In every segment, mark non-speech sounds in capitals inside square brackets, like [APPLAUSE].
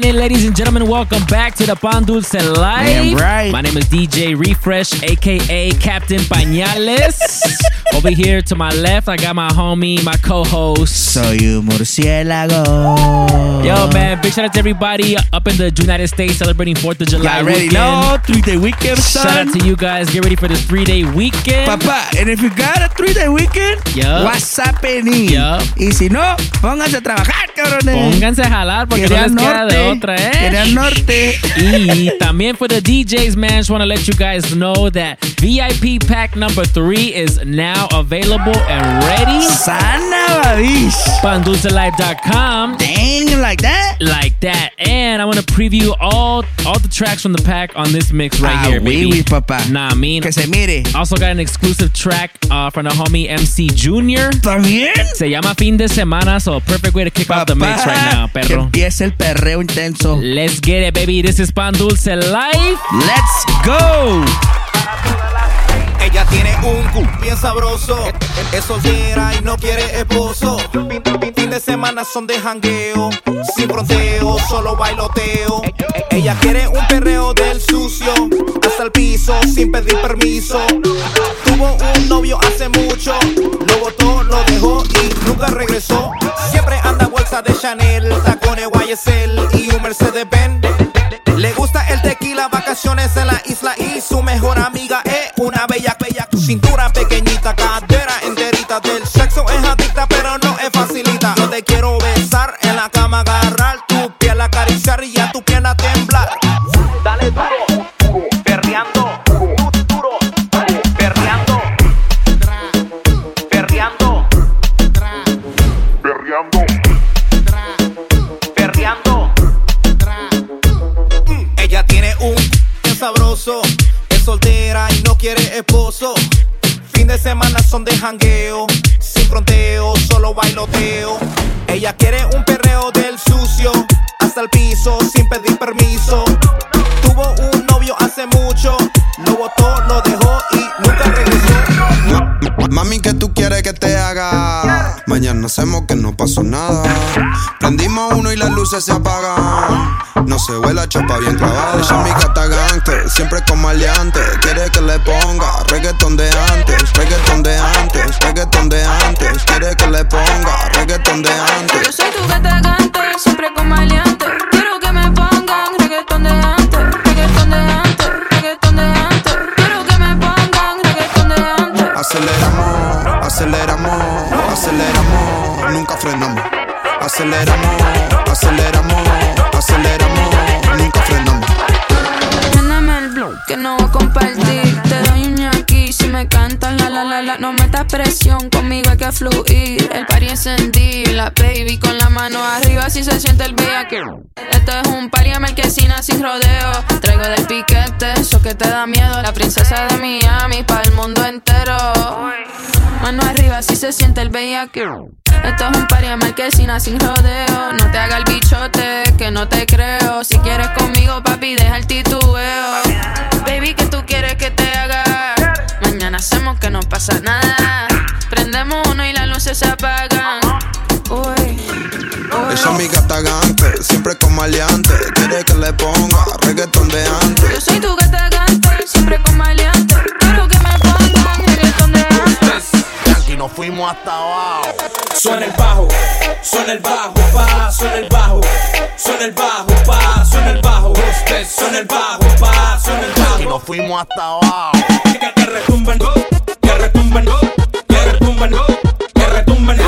minute ladies and gentlemen? Welcome back to the Pan Dulce Live. Damn right. My name is DJ Refresh, aka Captain Pañales. [LAUGHS] Over here to my left, I got my homie, my co-host. Soy un murciélago. Yo, man, big shout out to everybody up in the United States celebrating 4th of July Y'all ready? No, three day weekend, son. Shout out to you guys. Get ready for this three-day weekend. Papá, and if you got a three day weekend, Yup. what's happening? Yup. Y si no, pónganse a trabajar, cabrones. Pónganse a jalar porque no les queda de otra, ¿eh? Querían norte. Y también for the DJs, man, just want to let you guys know that VIP pack number three is now available and ready. Sana babish. PandulceLive.com. Dang, like that? Like that. And I want to preview all all the tracks from the pack on this mix right ah, here, oui, baby. oui, papá. Nah, I mean, Que se mire. also got an exclusive track uh, from the homie MC Junior. ¿También? Se llama Fin de Semana, so a perfect way to kick off the mix right now, perro. que empiece el perreo intenso. Let's get it, baby. This is Pan Dulce Live. Let's go. Ella tiene un cu bien sabroso. Es soltera y no quiere esposo. Fin, de semana son de jangueo. Sin fronteo, solo bailoteo. Ella quiere un perreo del sucio. Hasta el piso, sin pedir permiso. Tuvo un novio hace mucho. Lo botó, lo dejó y nunca regresó. Siempre anda bolsa de Chanel, tacones YSL Mercedes Benz. Le gusta el tequila, vacaciones en la isla y su mejor amiga es una bella, bella cintura pequeñita, cadera enterita. Del sexo es adicta, pero no es facilita. Yo te quiero besar en la cama, agarrar tu piel, acariciar y a tu pierna temblar. De jangueo, sin fronteo, solo bailoteo. Ella quiere un perreo del sucio, hasta el piso, sin pedir permiso. Tuvo un novio hace mucho, lo botó, lo dejó y nunca regresó. Mami, ¿qué tú quieres que te haga? Mañana hacemos que no pasó nada. Prendimos uno y las luces se apagan. No se ve la chapa bien clavada. Ella mi gata gangster, siempre con maleante. Quiere que le ponga reggaetón de antes, reggaetón de antes, reggaetón de antes. Quiere que le ponga reggaetón de Yo antes. soy tu gata gante, siempre con maleante. Quiero que me pongan reggaetón de antes, reggaetón de antes, reggaetón de antes. Quiero que me pongan reggaetón de antes. Aceleramos, aceleramos, aceleramos, nunca frenamos. Aceleramos, aceleramos, aceleramos, nunca frenamos. Mándame el blog que no me cantan la la la la. No metas presión, conmigo hay que fluir. El party encendido, la baby con la mano arriba si se siente el que Esto es un party en marquesina sin rodeo. Traigo del piquete, eso que te da miedo. La princesa de Miami para el mundo entero. Mano arriba si se siente el bellaqueo. Esto es un party en marquesina sin rodeo. No te haga el bichote, que no te creo. Si quieres conmigo, papi, deja el titubeo. Baby, que tú quieres que te haga? Hacemos que no pasa nada. Prendemos uno y las luces se apagan. Uy, Ella es mi gata gangster, siempre con maleante. Quiere que le ponga reggaetón de yo antes. soy tu gata gante, siempre con maleante. Quiero que Y nos fuimos hasta abajo. Suena el bajo, suena el bajo, pa, suena el bajo, suena el bajo, pa, suena el bajo, usted suena el bajo, pa, suena el Y bajo. nos fuimos hasta abajo. Que retumben, que retumben, que retumben, que retumben,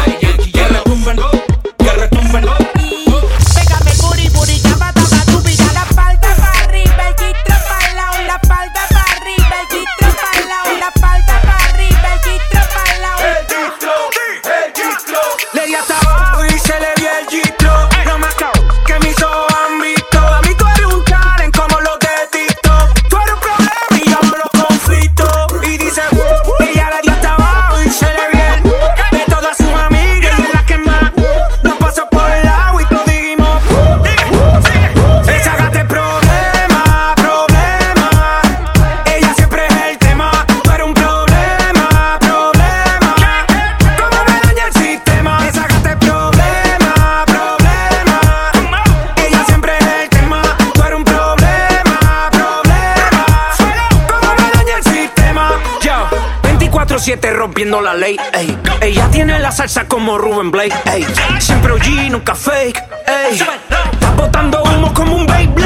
rompiendo la ley. Ey. Ella tiene la salsa como Ruben Blake. Ey. Siempre OG, nunca fake. Ey. Está botando humo como un baby.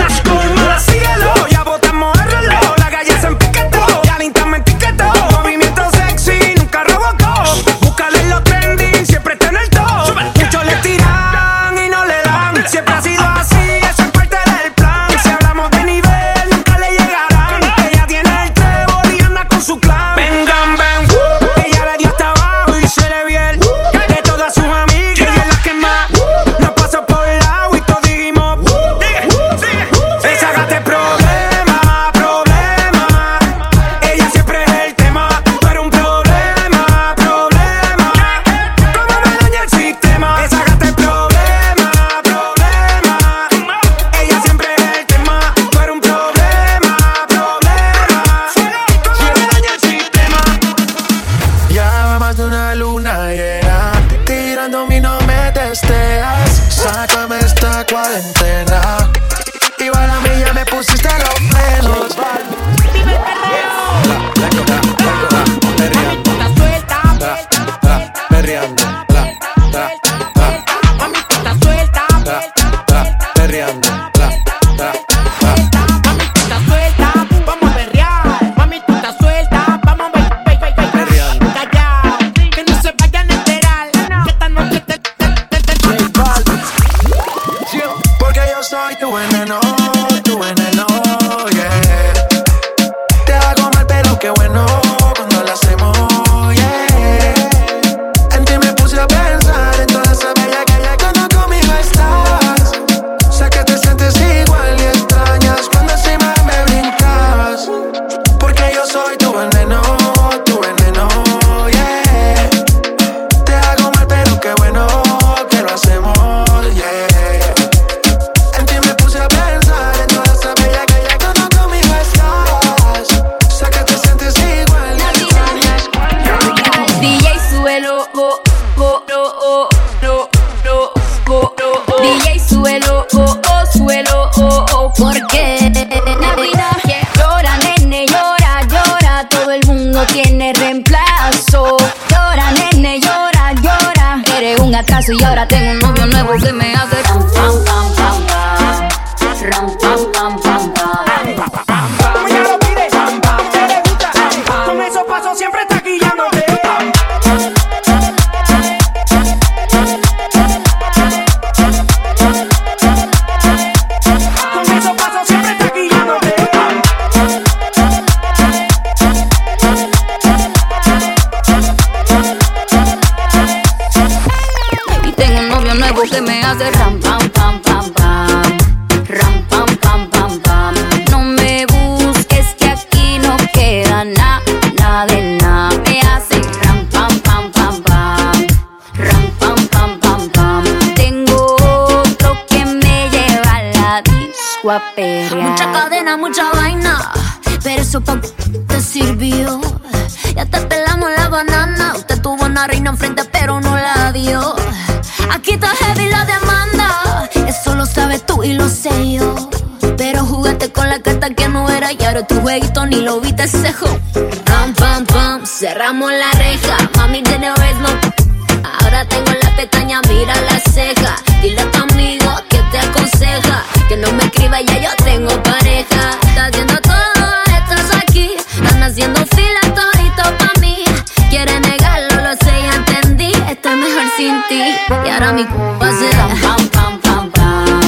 hacer ram pam pam pam pam,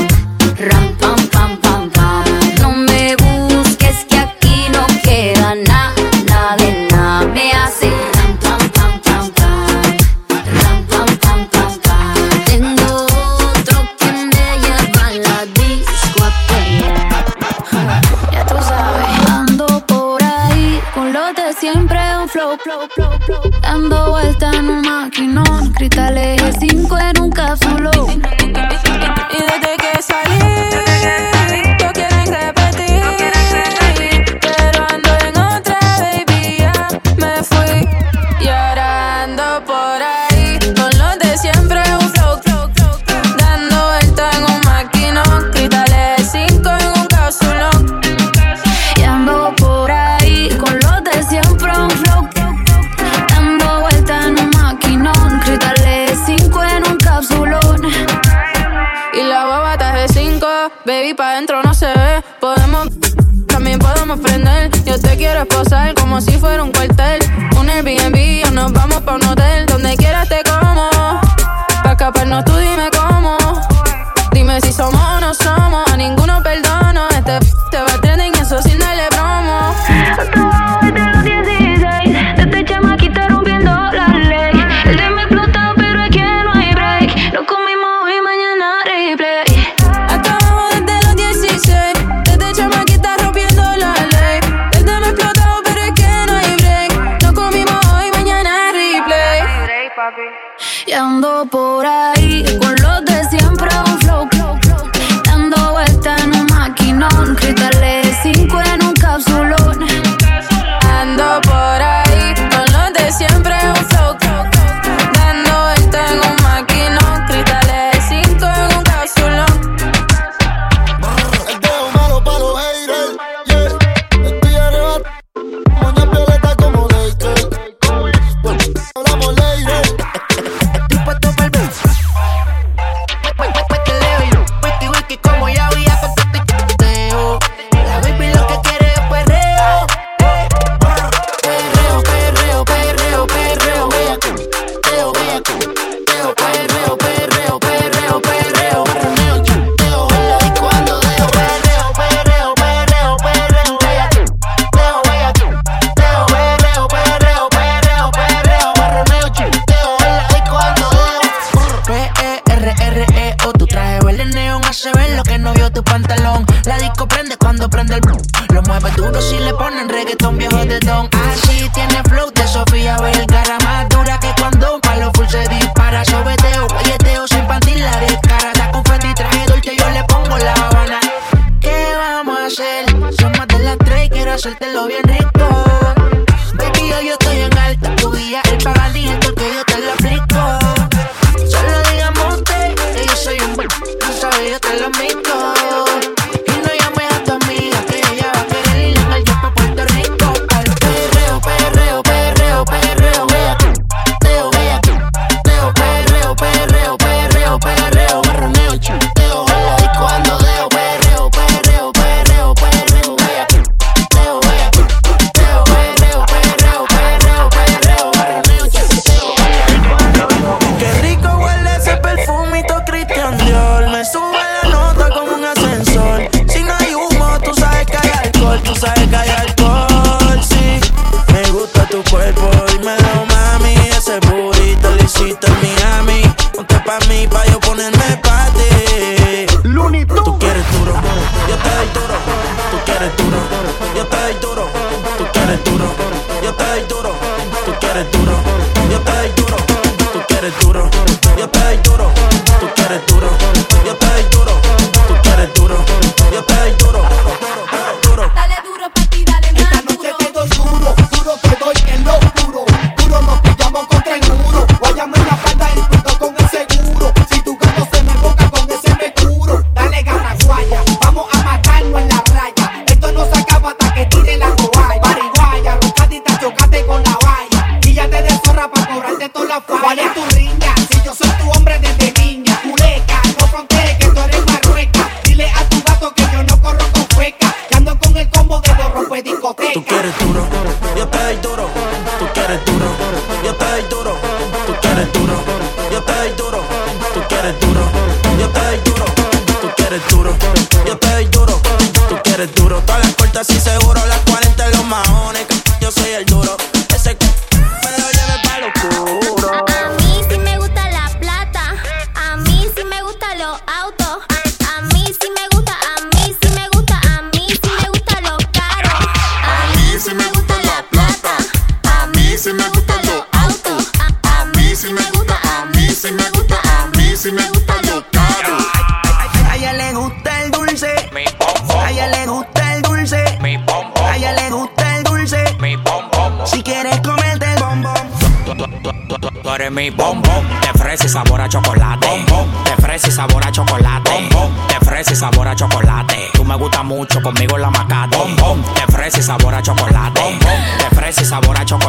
ram pam pam pam pam. No me busques que aquí no queda nada, nada de nada. Me hace ram pam pam pam pam, ram pam pam pam pam. Tengo otro que me lleva a la disco a. Ya tú sabes. Ando por ahí con los de siempre un flow, flow, flow, flow. Dando vuelta en un maquinón, cristales 5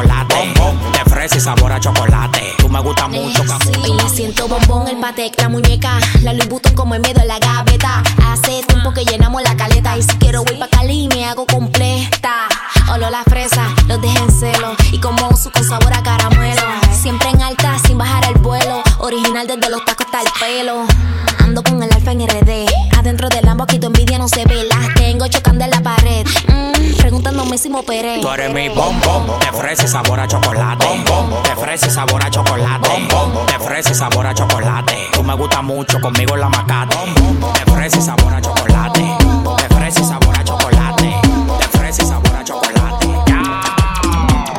Bombón de fresa y sabor a chocolate. Tú me gusta mucho, eh, sí, siento bombón, el patec, la muñeca. La Louis Vuitton como en medio en la gaveta. Hace tiempo que llenamos la caleta. Y si quiero voy pa' Cali, me hago completa. Olor la fresa, los dejen celo. Y como su con sabor a caramelo. Siempre en alta, sin bajar el vuelo. Original desde los tacos hasta el pelo. Ando con el alfa en RD. Adentro del ambo aquí tu envidia no se ve. Las tengo chocando en la pared. Mm, preguntándome si me operé. Tú eres mi bombón. Te ofrece sabor a chocolate. Te ofrece sabor a chocolate. Bombón. Te ofrece sabor a chocolate. Tú me gusta mucho, conmigo la macate. Te ofrece sabor a chocolate. Te ofrece sabor a chocolate.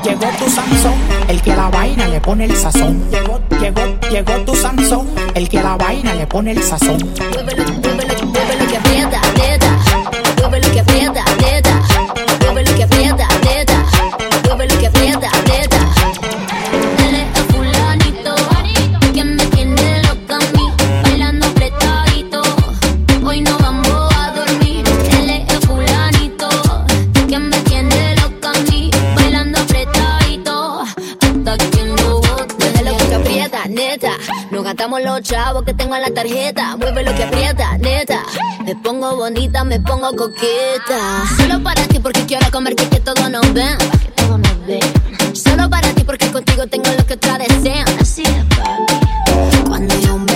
Llegó tu Sansón, el que la vaina le pone el sazón. Llegó, llegó, llegó tu Sansón, el que la vaina le pone el sazón. Muévelo, muévelo, muévelo que aprieta, aprieta. Muévelo que aprieta. Contamos los chavos que tengo en la tarjeta. Mueve lo que aprieta, neta. Me pongo bonita, me pongo coqueta. Solo para ti porque quiero comerte que todos nos ven. Que nos. Solo para ti porque contigo tengo lo que otra desean. Así es. Cuando yo me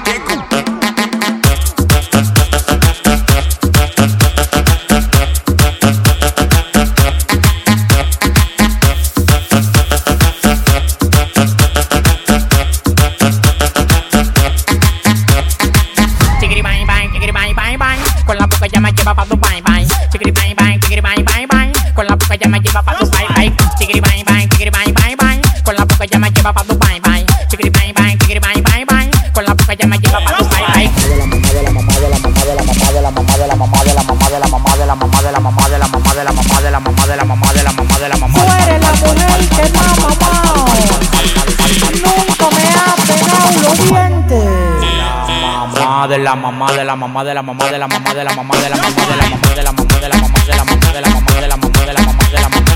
lleva pa' bang bang, bang bang bang. Con la boca ya me lleva pa' tu bang bang. Chiquiri bang bang, chiquiri bang bang bang. Con la boca ya me lleva pa' tu bang bang. Tú eres la mujer que me ha mamado. Nunca me ha pegado los dientes. mamá de la mamá de la mamá de la mamá de la mamá de la mamá de la mamá de la mamá de la mamá de la mamá de la mamá de la mamá de la mamá de la mamá de la mamá de la mamá de la mamá de de la.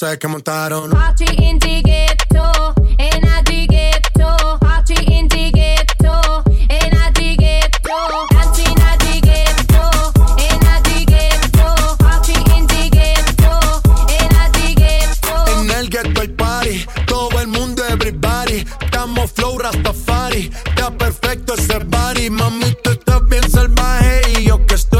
Sé que montaron. Party in the ghetto, a the ghetto. Party in the ghetto, in a the ghetto. Dance in a the ghetto, in a the ghetto. Party in the ghetto, in a the ghetto. En el ghetto hay party, todo el mundo, everybody. Estamos flow Rastafari, está perfecto ese body. Mami, tú estás bien salvaje y yo que estoy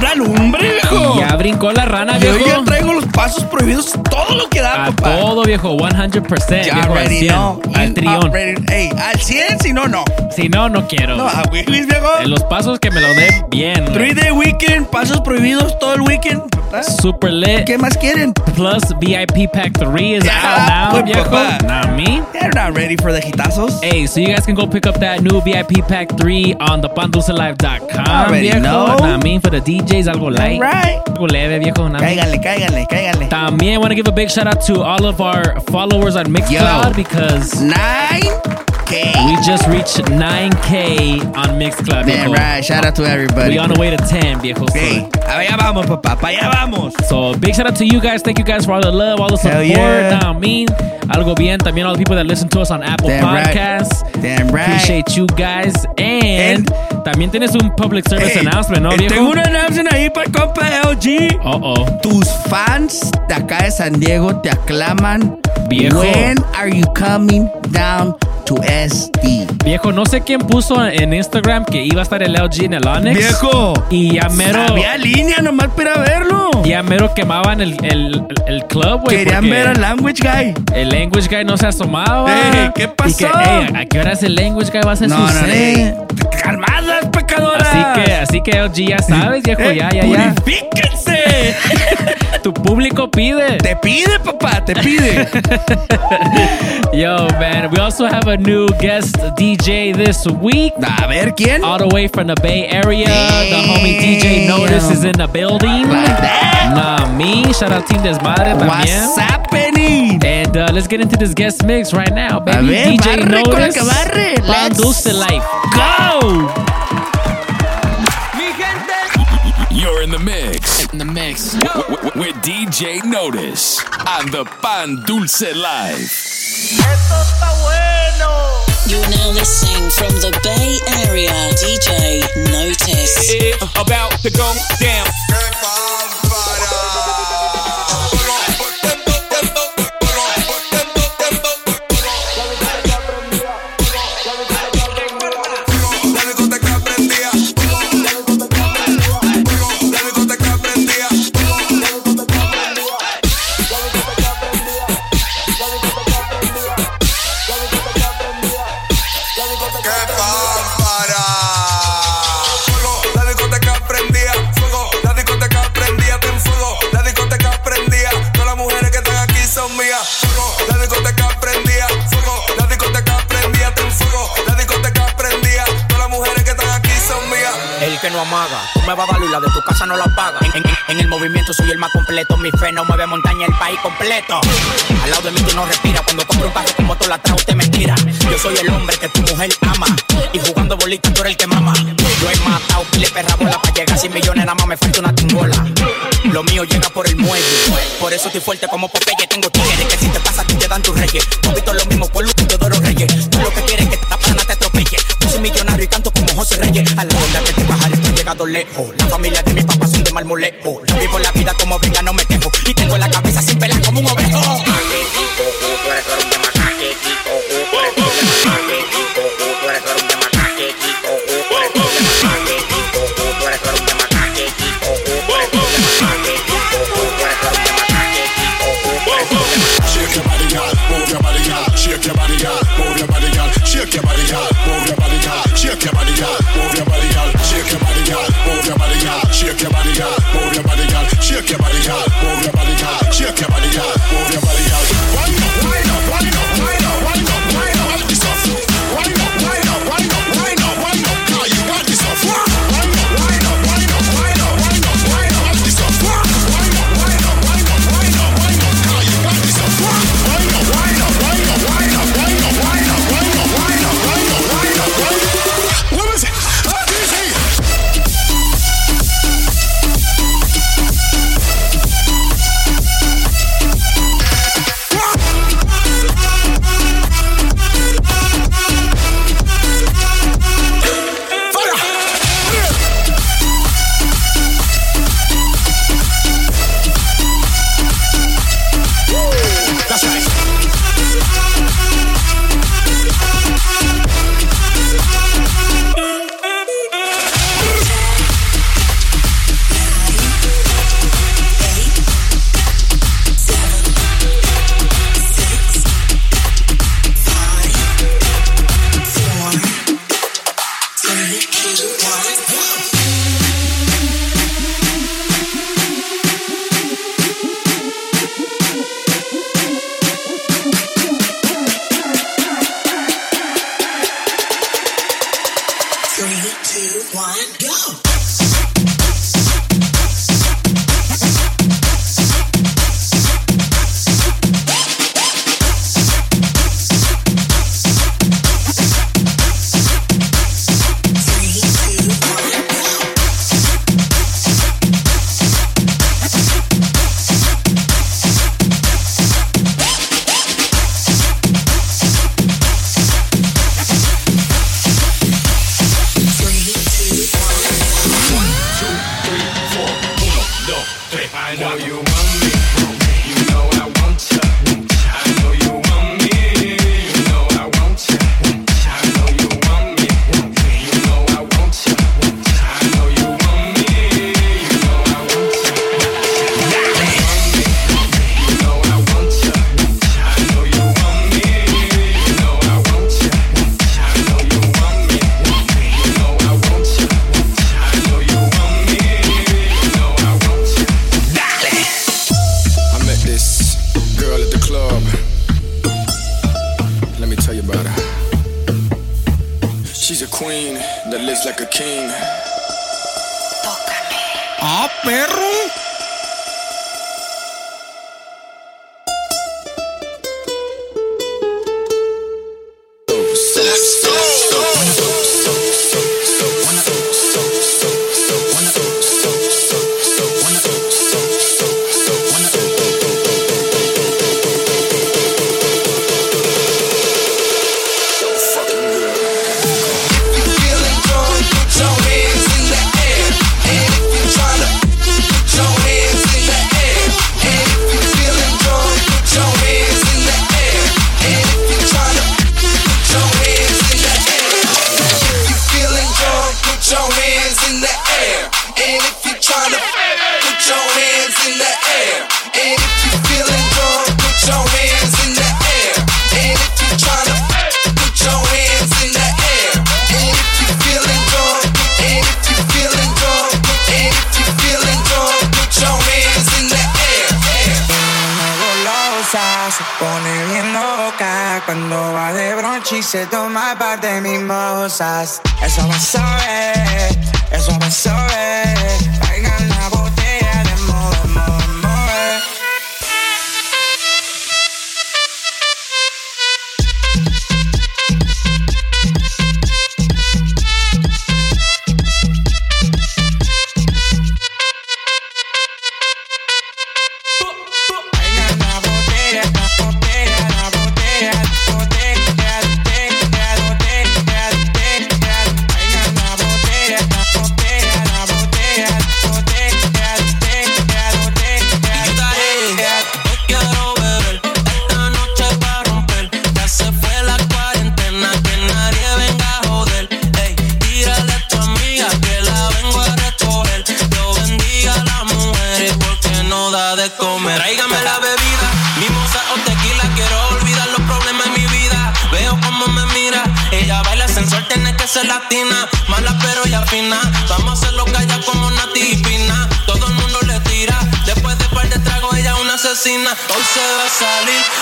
Pura lumbre, viejo. Ya brincó la rana, Yo viejo. ya traigo pasos prohibidos, todo lo que da, A papá. todo, viejo. 100%. Ya viejo, al already 100. know. Al You trión. already- Ey, al 100, si no, no. Si no, no quiero. No, a Wiggly's, viejo. En los pasos que me lo dé bien. Three Day Weekend, pasos prohibidos todo el weekend. papá. Super lit. ¿Qué más quieren? Plus VIP Pack 3 is out now, pues, viejo. papá. Not me. They're not ready for the hitazos. Hey, so you guys can go pick up that new VIP Pack 3 on thepandulcelive.com, viejo. know. Not me for the DJs, algo light. right. Algo leve, viejo. Me. Cáiganle, cáiganle, cáiganle. También want to give a big shout out to all of our followers on Mixcloud Yo. because Nine 9K. We just reached 9K on Mixcloud. Damn viejo. right. Shout out to everybody. We on the way to 10, viejo. so- Hey, allá vamos, papá. Allá vamos. So big shout out to you guys. Thank you guys for all the love, all the Hell support. yeah. Nah, I mean, algo bien. También all the people that listen to us on Apple Damn right. Podcasts. Damn right. Appreciate you guys. And, también tienes un public service Hey, announcement, ¿no, eh, viejo? Tengo un announcement ahí para el compa LG. Uh oh. Tus fans de acá de San Diego te aclaman. Viejo. When are you coming down to SD? Viejo, no sé quién puso en Instagram que iba a estar el LG en el Onyx. Viejo. Y ya mero. Había línea nomás para verlo. Ya mero quemaban el, el, el club, güey. Querían ver al Language Guy. El Language Guy no se asomaba. Ey, ¿qué pasó? Y que, ey, ¿A qué horas el Language Guy va a No, su no, ey, calmadas, pecadoras. Así que, así que LG ya sabes, viejo, Eh, ya, ya, ya. Purifíquense. [LAUGHS] Tu público pide. Te pide, papá, te pide. [LAUGHS] Yo, man, we also have a new guest DJ this week. A ver, ¿quién? All the way from the Bay Area. The homie DJ Notice is in the building. Nah, me. Shout out Team Desmadre también. What's happening? And uh, let's get into this guest mix right now, baby. ver, DJ barre con la Notice. que barre. Let's Dulce Life. Go! You're in the mix. In the mix. With DJ Notice on the Pan Dulce Live. You're now listening from the Bay Area, DJ Notice. It's about to go down. No mueve montaña, el país completo. Al lado de mí tú no respiras, cuando compro un carro como tú la usted mentira. Yo soy el hombre que tu mujer ama, y jugando bolita tú eres el que mama. Yo he matado pile perra bola para llegar a 100 millones, nada más me falta una tingola. Lo mío llega por el muelle, por eso estoy fuerte como Popeye. Tócame. Ah, perro.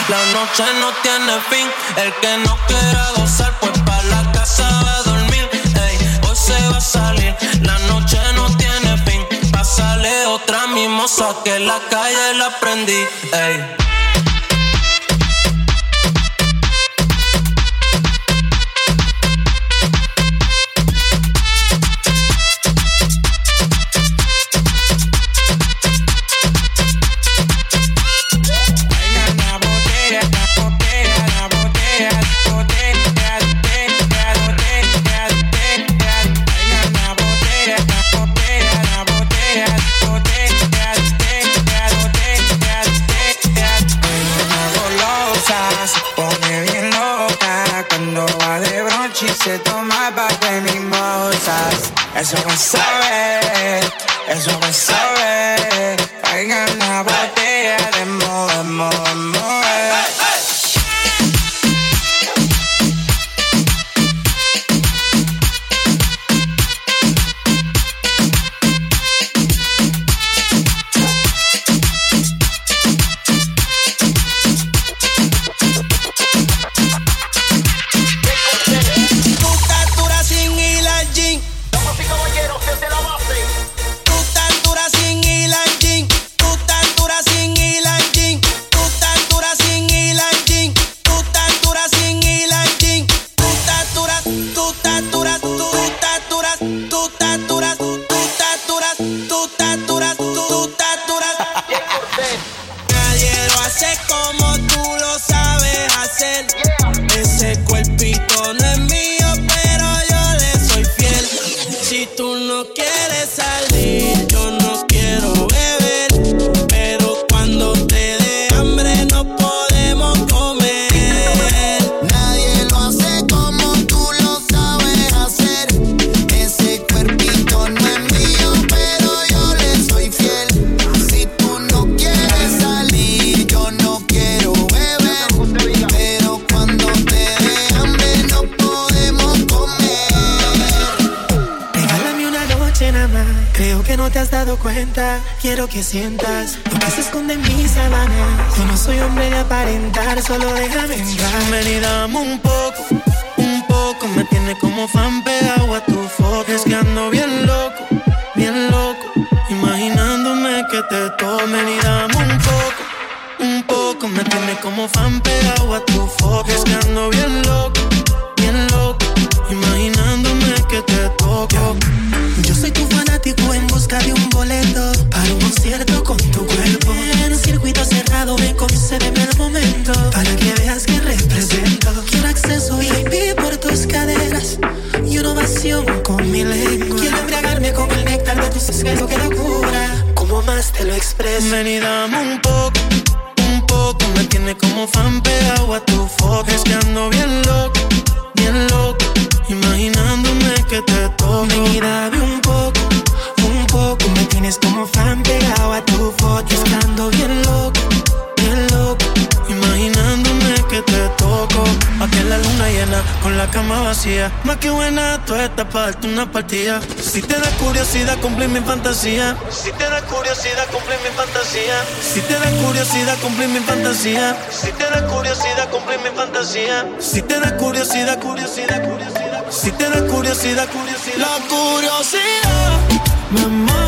La noche no tiene fin. El que no quiera gozar, pues para la casa va a dormir. Ey, hoy se va a salir. La noche no tiene fin. Pásale otra mimosa que la calle la prendí. Ey. As long as I'm sorry. long as I'm sorry. Como fan pegado a tu foto. Es que ando bien loco, bien loco. Imaginándome que te toco. Ven con la cama vacía. Más que buena, tú estás para una partida. Si te da curiosidad, cumplir mi fantasía. Si te da curiosidad, cumplir mi fantasía. Si te da curiosidad, cumplir mi fantasía. Si te da curiosidad, cumplir mi fantasía. Si te da curiosidad, curiosidad, curiosidad. Si te da curiosidad, curiosidad. La curiosidad me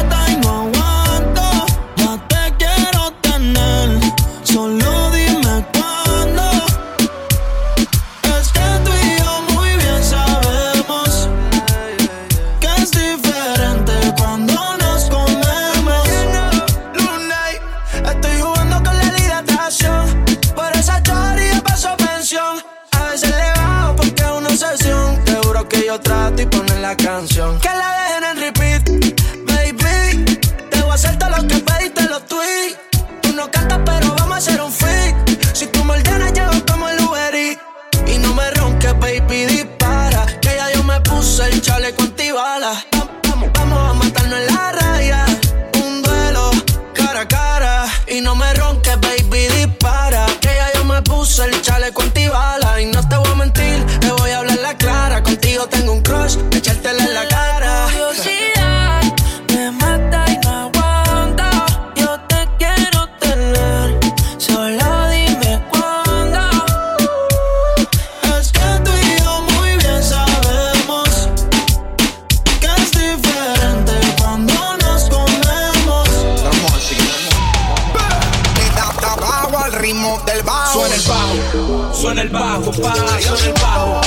ritmo del bajo. Suena el bajo, suena el bajo, pa, suena el bajo.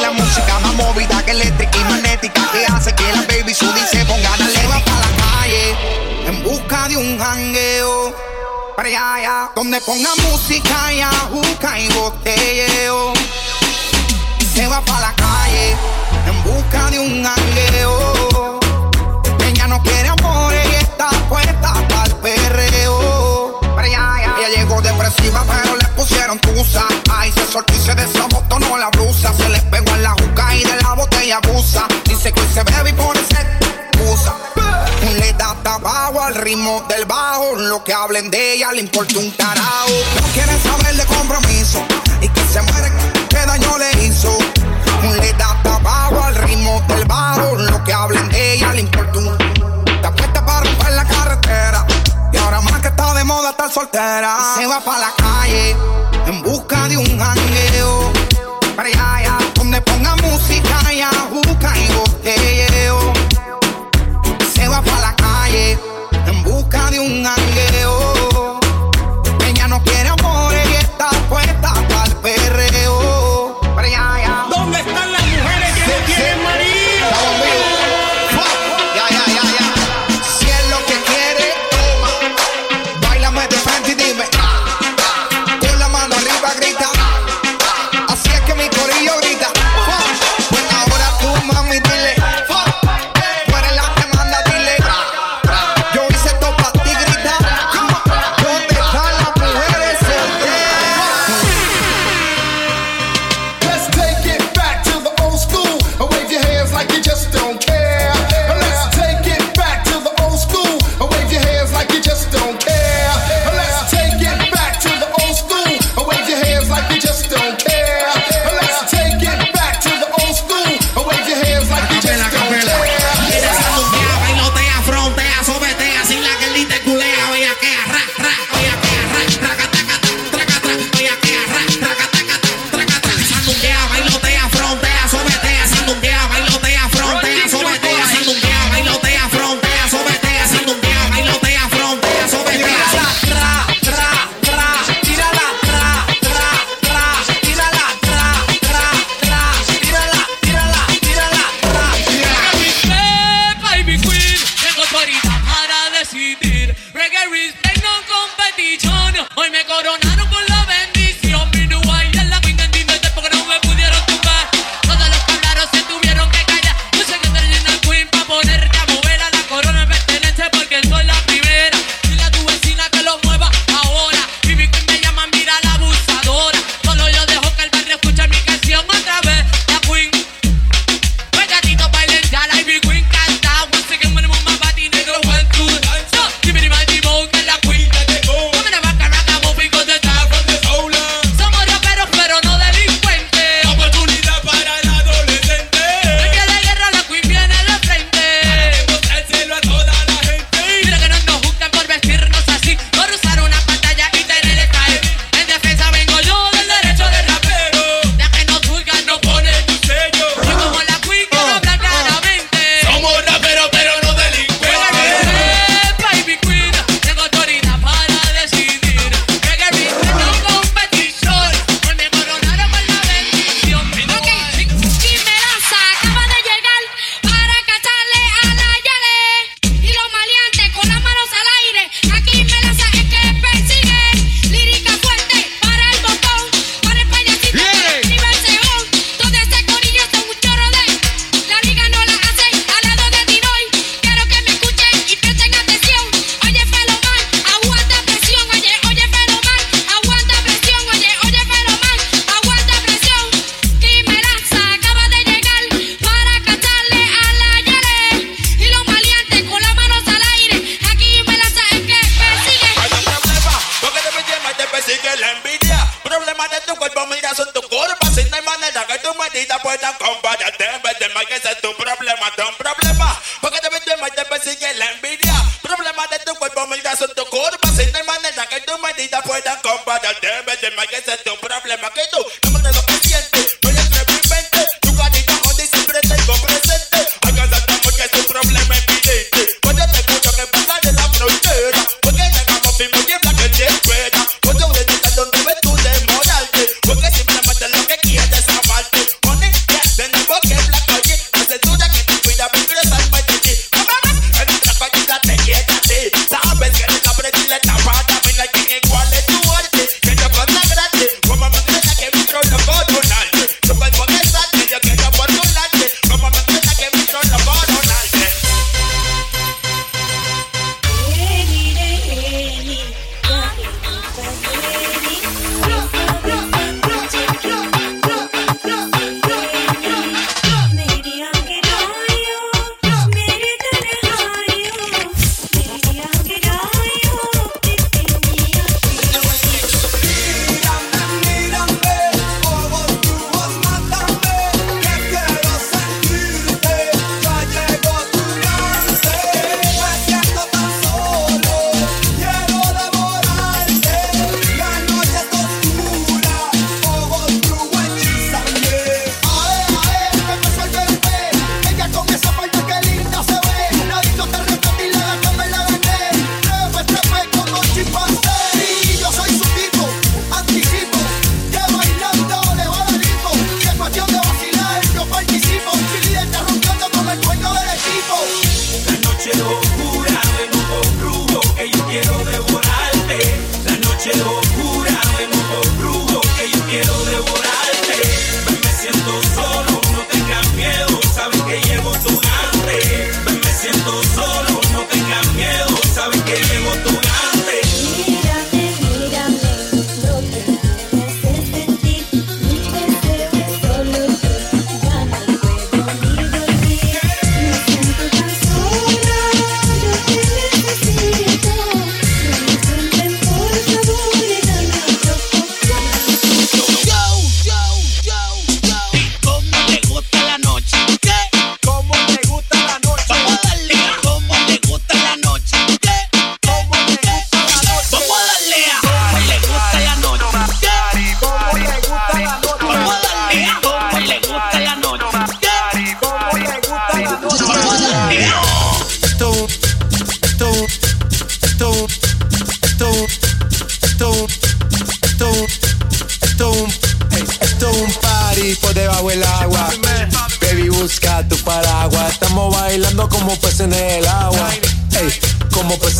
La música más movida que eléctrica y magnética que hace que la baby sudi se ponga va para la calle en busca de un jangueo. Para allá, allá, donde ponga música y ajuca y botelleo. Se va para la calle en busca de un jangueo. Ella no quiere amor y está puesta para el perreo. Allá. Ella llegó depresiva, pero le pusieron tusa. Ay, se soltó y se desabotonó la blusa. Se le pegó en la juca y de la botella abusa. Dice que hoy se bebe y pone excusa. Le da tabaco al ritmo del bajo. Lo que hablen de ella le importa un carajo. No quiere saber de compromiso. Y que se muere, que daño le hizo. Le da tabaco al ritmo del bajo. Lo que hablen de ella le importa un Está puesta para romper la carretera. Y ahora más que está de moda estar soltera. Se va para la calle en busca de un jangueo. Para allá, allá, donde ponga música y ajuca y botelleo. Se va para la calle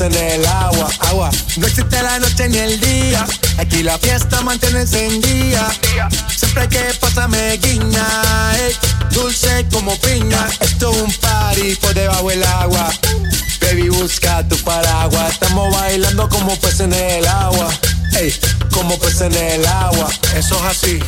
en el agua. Agua. No existe la noche ni el día. Aquí la fiesta mantiene encendida. Siempre que pasa me guiña. ey, dulce como piña. Esto es un party por debajo del agua. Baby, busca tu paraguas. Estamos bailando como peces en el agua. Ey, como peces en el agua. Eso es así,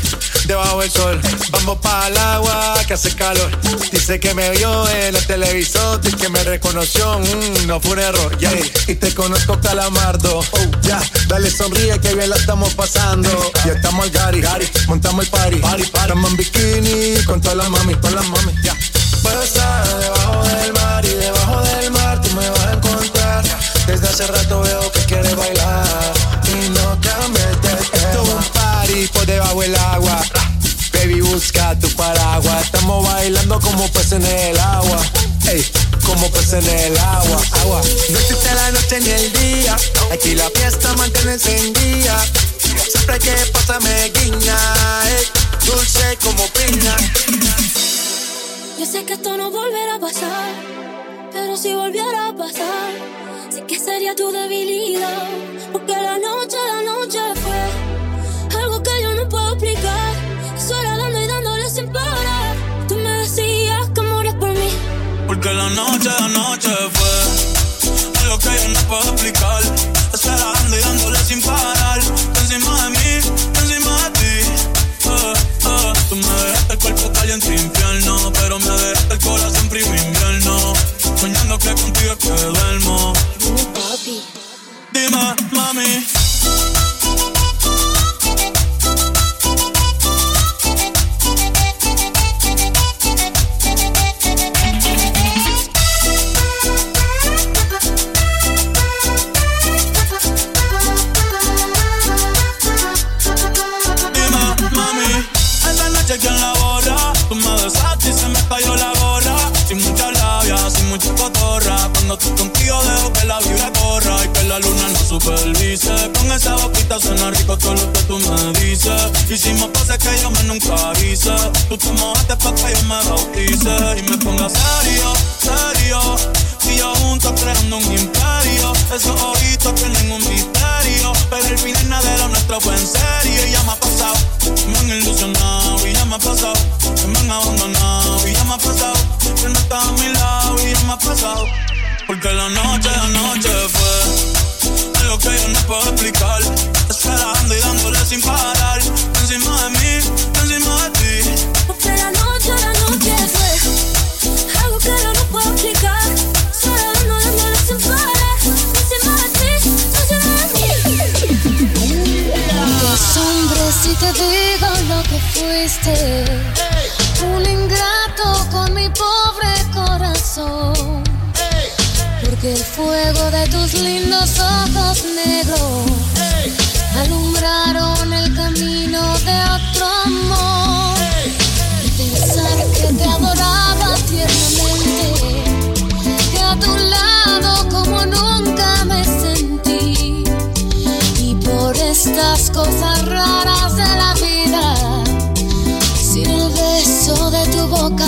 debajo del sol. Vamos para el agua que hace calor. Dice que me vio en el televisor y que me reconoció. Mm, no fue un error, ya. Y te conozco, calamardo. Oh, ya. Dale sonríe que bien la estamos pasando. Ya estamos al Gary, Gary. Montamos el party. party, party. Estamos en bikini con todas las mami, con las mami. Ya. Puedo estar debajo del mar y debajo del mar tú me vas a encontrar. Desde hace rato veo que quieres bailar party por debajo del agua. Baby, busca tu paraguas. Estamos bailando como peces en el agua. Ey, como peces en el agua. Agua. No existe la noche ni el día. Aquí la fiesta mantiene encendida. Siempre que pasa me guiña. Ey, dulce como piña. Yo sé que esto no volverá a pasar, pero si volviera a pasar, sé que sería tu debilidad. Porque la noche, La noche, la noche fue algo que yo no puedo explicar. Estar dando y dándole sin parar. Encima de mí, encima de ti. Ah, ah. Tú me dejaste el cuerpo caliente infierno. Pero me dejaste el corazón frío invierno. Soñando que contigo es que duermo. Dime, mami. Esa boquita suena rico todo lo que tú me dices. Hicimos cosas que yo me nunca hice. Tú te mojaste pa' que yo me bautice. Y me ponga serio, serio. Y yo juntos creando un imperio. Esos ojitos tienen un misterio. Pero el final de lo nuestro fue en serio. Y ya me ha pasado. Me han ilusionado. Y ya me ha pasado. Me han abandonado. Y ya me ha pasado. Que no estás a mi lado. Y ya me ha pasado. Porque la noche, la noche fue algo que yo no puedo explicar. Un ingrato con mi pobre corazón. Porque el fuego de tus lindos ojos negros alumbraron el camino de otro amor. Y pensar que te adoraba tiernamente, que a tu lado como nunca me sentí. Y por estas cosas raras de la vida, beso de tu boca,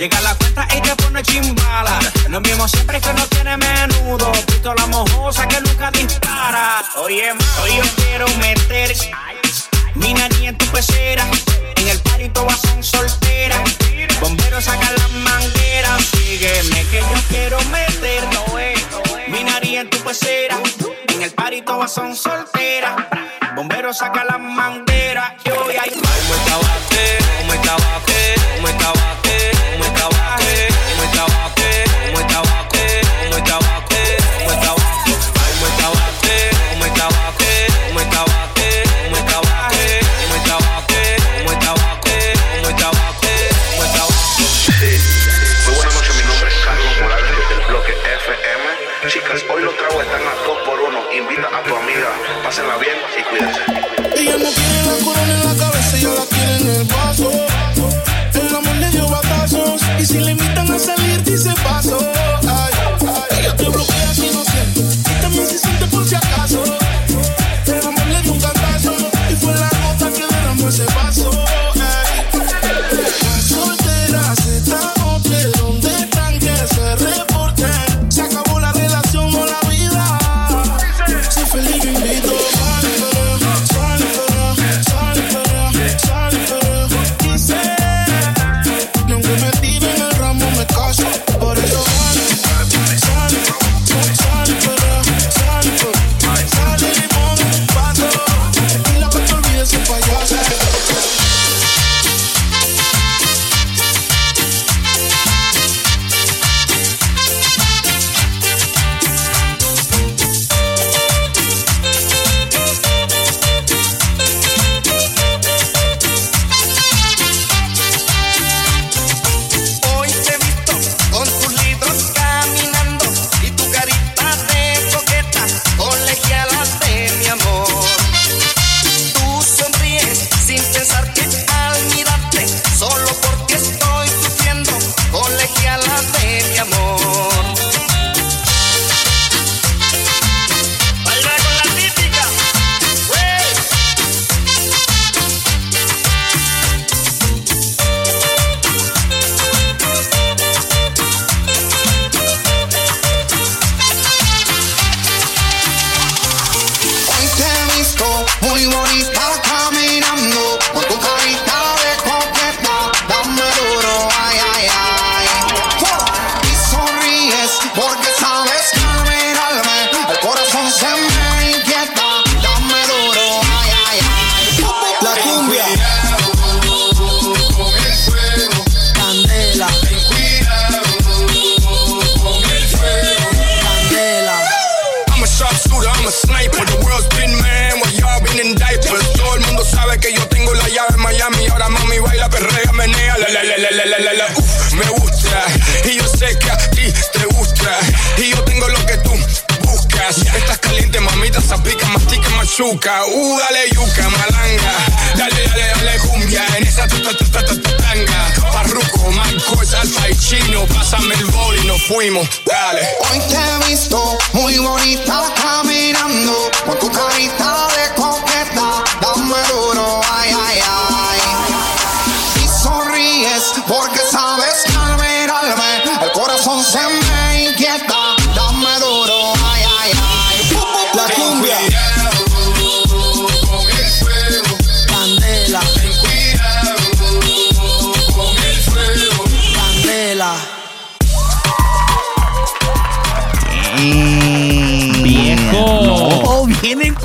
llega la cuenta y te pone chimbala. Lo mismo siempre que no tiene menudo, visto la mojosa que nunca dispara. Oye, hoy yo quiero meter mi nariz en tu pecera, en el party todas son solteras. Bomberos sacan las mangueras, sígueme que yo quiero meter mi nariz en tu pecera, en el party todas son solteras. Bomberos sacan las mangueras,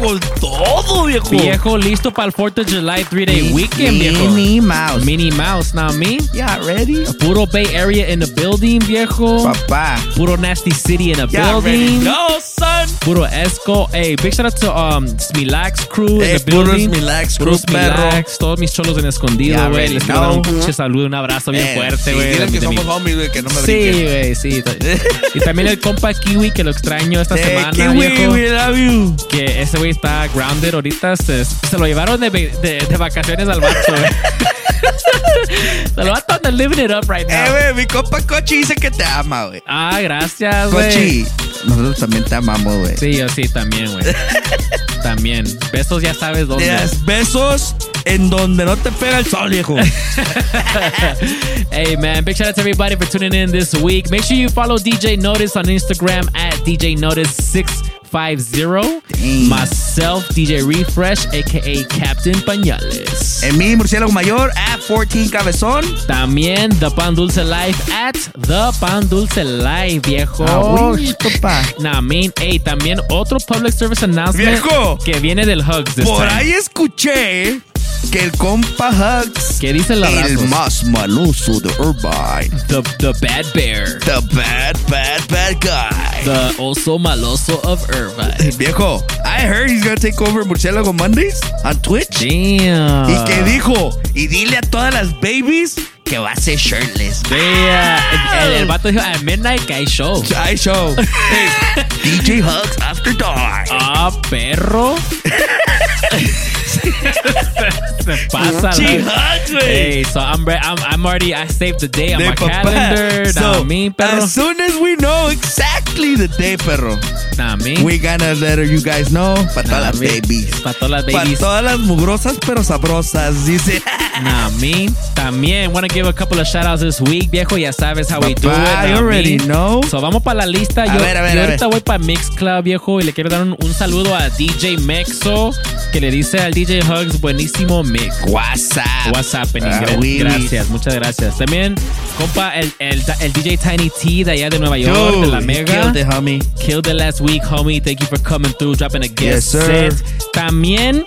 con viejo. Viejo, listo para el 4th of July 3-day weekend, viejo. Minnie Mouse. Minnie Mouse, now me. Yeah, ready? Puro Bay Area in the building, viejo. Papá. Puro Nasty City in the Yeah, building. ready. No, son. Puro Esco. Hey, big shout out to um, Smilax crew Hey, in the puro building. Smilax Puro crew, perro. Smilax. Todos mis cholos en escondido, güey. Les quiero dar un pinche saludo, un abrazo bien Eh, fuerte, sí, güey. de que mi- somos homies, güey, que no me Sí, güey, sí. y también el compa Kiwi, que lo extraño esta Eh, semana, Kiwi, viejo. we love you. Que ese güey está grounded ahorita. Se, se lo llevaron de, de, de vacaciones al vato, güey. [LAUGHS] El vato anda living it up right now. Eh, güey, mi compa Cochi dice que te ama, güey. Ah, gracias, güey. Cochi, nosotros también te amamos, güey. Sí, yo sí, también, güey. también. Besos ya sabes dónde. Yes, besos en donde no te pega el sol, viejo. [LAUGHS] hey, man, big shout out to everybody for tuning in this week. Make sure you follow DJ Notice on Instagram at DJ Notice650. Myself, DJ Refresh, aka Captain Pañales. En mi murciélago mayor, at 14 Cabezón. También The Pan Dulce Life at The Pan Dulce Life, viejo. Ah, papá. Nah, mean, hey, también otro public service announcement Viejo. que viene del Hugs. Por time. ahí escuché que el compa Hugs. ¿Qué dice la El más maloso de Irvine. The, the Bad Bear. The bad, bad, bad guy. The also maloso of Irvine. [LAUGHS] Viejo, I heard he's gonna take over Murciélago Mondays on Twitch. Damn. Y que dijo, y dile a todas las babies que va a ser shirtless. Yeah, el, el, el vato dijo at midnight que hay show. Hay show. [LAUGHS] Hey, DJ Hugs After Dark. Ah, perro. [LAUGHS] Se [LAUGHS] pasa. She hugs, güey. Hey, so I'm, re- I'm I'm already I saved the day on De my papá. calendar. So, me, perro. as soon as we know exactly the day, perro, me. we gonna let you guys know. Para todas las babies. Pa' todas las Para babies. todas las mugrosas pero sabrosas, dice. Nah, [LAUGHS] me. También want to give a couple of shout outs this week, viejo. Ya sabes how we do it. Papá, you nah, already know. So vamos para la lista. A yo ver, a ver, yo a ahorita ver. voy para Mix Club, viejo, y le quiero dar un, un saludo a DJ Mexo, que le dice al DJ Hugs, buenísimo mix. WhatsApp. WhatsApp en Ah, inglés. Willy. Gracias, muchas gracias. También, compa, el, el, el DJ Tiny T de allá de Nueva York, Dude, de la Mega. Killed it, homie. Killed it last week, homie. Thank you for coming through, dropping a guest Yes, sir. set. También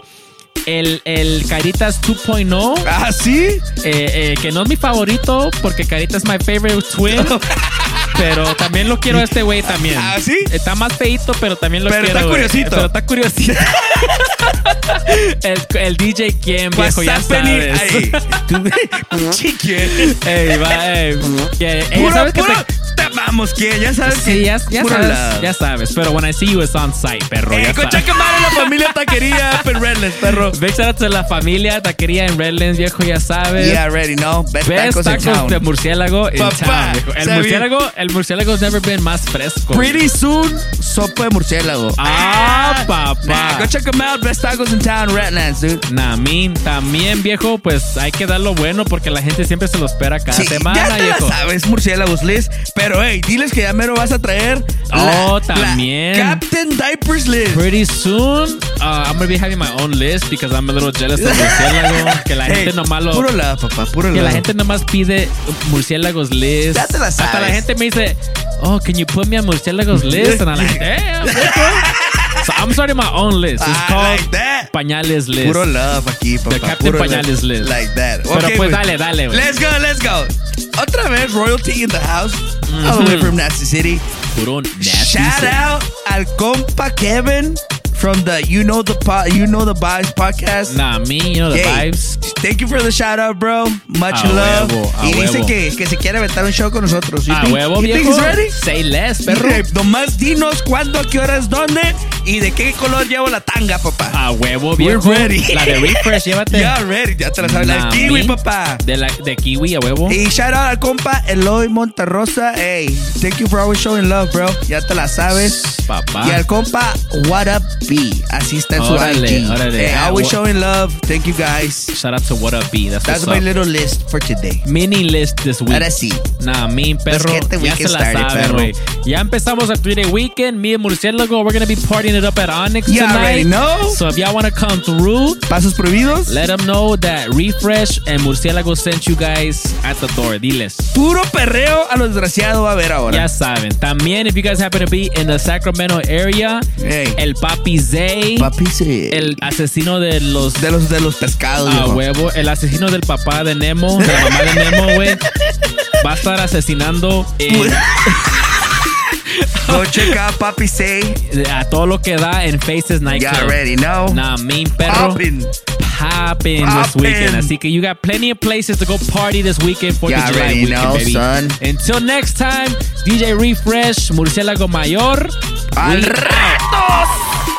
el, el Caritas 2.0. Ah, sí. Eh, eh, que no es mi favorito porque Caritas es my favorite twin. [LAUGHS] pero también lo quiero a este güey también. ¿Ah, sí? Está más feito, pero también lo Pero quiero. está curiosito. Pero está curiosito. [LAUGHS] el, el DJ quién, viejo, ya sabes. Ay, [LAUGHS] Chique. Ey, va, ey. Que- Puro, ¿sabes que puro, te- te amamos, que ya sabes Sí, que ya, ya sabes, ya sabes. Pero when I see you, it's on site, perro. Eh, con. Chacamara, la familia taquería in [LAUGHS] Redlands, perro. Big shout la familia taquería en Redlands, viejo, ya sabes. Yeah, already know. Best, Best tacos, in town. de murciélago en town, viejo. El ¿sabes? murciélago, el murciélago's never been más fresco. Pretty soon, sopa de murciélago. Ah, Nah, papá. go check them out. Best tacos in town, Redlands, dude. Nah, mean, también, viejo, pues hay que dar lo bueno porque la gente siempre se lo espera cada Sí, semana, ya te viejo. la sabes, murciélagos, Liz. Pero, hey, diles que ya mero vas a traer. Oh, la- la también. Captain Diapers Liz. Pretty soon, uh, I'm gonna be having my own list because I'm a little jealous of murciélago. [LAUGHS] Que la Hey, gente nomás lo. Puro love, papá, puro que love. la gente nomás pide murciélagos list. Ya te la Hasta sabes. la gente me dice, oh, can you put me on murciélagos [LAUGHS] list? And I'm like, damn. [LAUGHS] So I'm starting my own list. It's I called like that. Pañales list. Puro love aquí, papá. The Captain puro Pañales list. Like that. Pero Okay, pues güey. dale, dale, güey. Let's go, let's go. Otra vez, royalty in the house. All the way from Nasty City. Puro nasty. Shout shit. out al compa Kevin from the You Know the po- You Know the Vibes podcast. Nah, me, you know the Hey, vibes. Thank you for the shout out, bro. Much A love. huevo, a y dice huevo. que, que se quiere aventar un show con nosotros. You A think- huevo, you think viejo. he's ready? Say less, perro. Dice, nomás dinos cuándo, qué horas, dónde y de qué color llevo la tanga, papá. A huevo, We're viejo. ready. La de refresh, llévate. [LAUGHS] Ya, ready. Ya te la sabes. La kiwi, papá. De, la, de kiwi, a huevo. Y shout out al compa Eloy Monterrosa. Hey, thank you for always showing love, bro. Ya te la sabes. Papá. Y al compa What Up B. Así está en su IG. órale. Hey, always showing love. Thank you guys. Shout out to What Up B. That's, That's my up. little list for today. Mini list this week. Ahora sí. Nah, me, perro. get the ya se la started, saben, perro. Ya empezamos el three-day weekend. Me and Murciélago, we're going to be partying it up at Onyx You tonight. know. So if y'all want to come through, Pasos prohibidos. let them know that Refresh and Murciélago sent you guys at the door. Diles. Puro perreo a lo desgraciado va a ver ahora. Ya saben. También, if you guys happen to be in the Sacramento area, Hey. el Papi Zay, Papi el asesino de los de los de los pescados. A viejo. huevo, el asesino del papá de Nemo, de la mamá de Nemo, güey, [LAUGHS] va a estar asesinando en- [LAUGHS] Go check out Papi Say. a todo lo que da en Faces You Nightclub. already know. Nah, mean perro. Poppin'. Popping this weekend. Así que you got plenty of places to go party this weekend for You the July already weekend, know, baby. son. Until next time, DJ Refresh, Murciélago Mayor. Al ratos.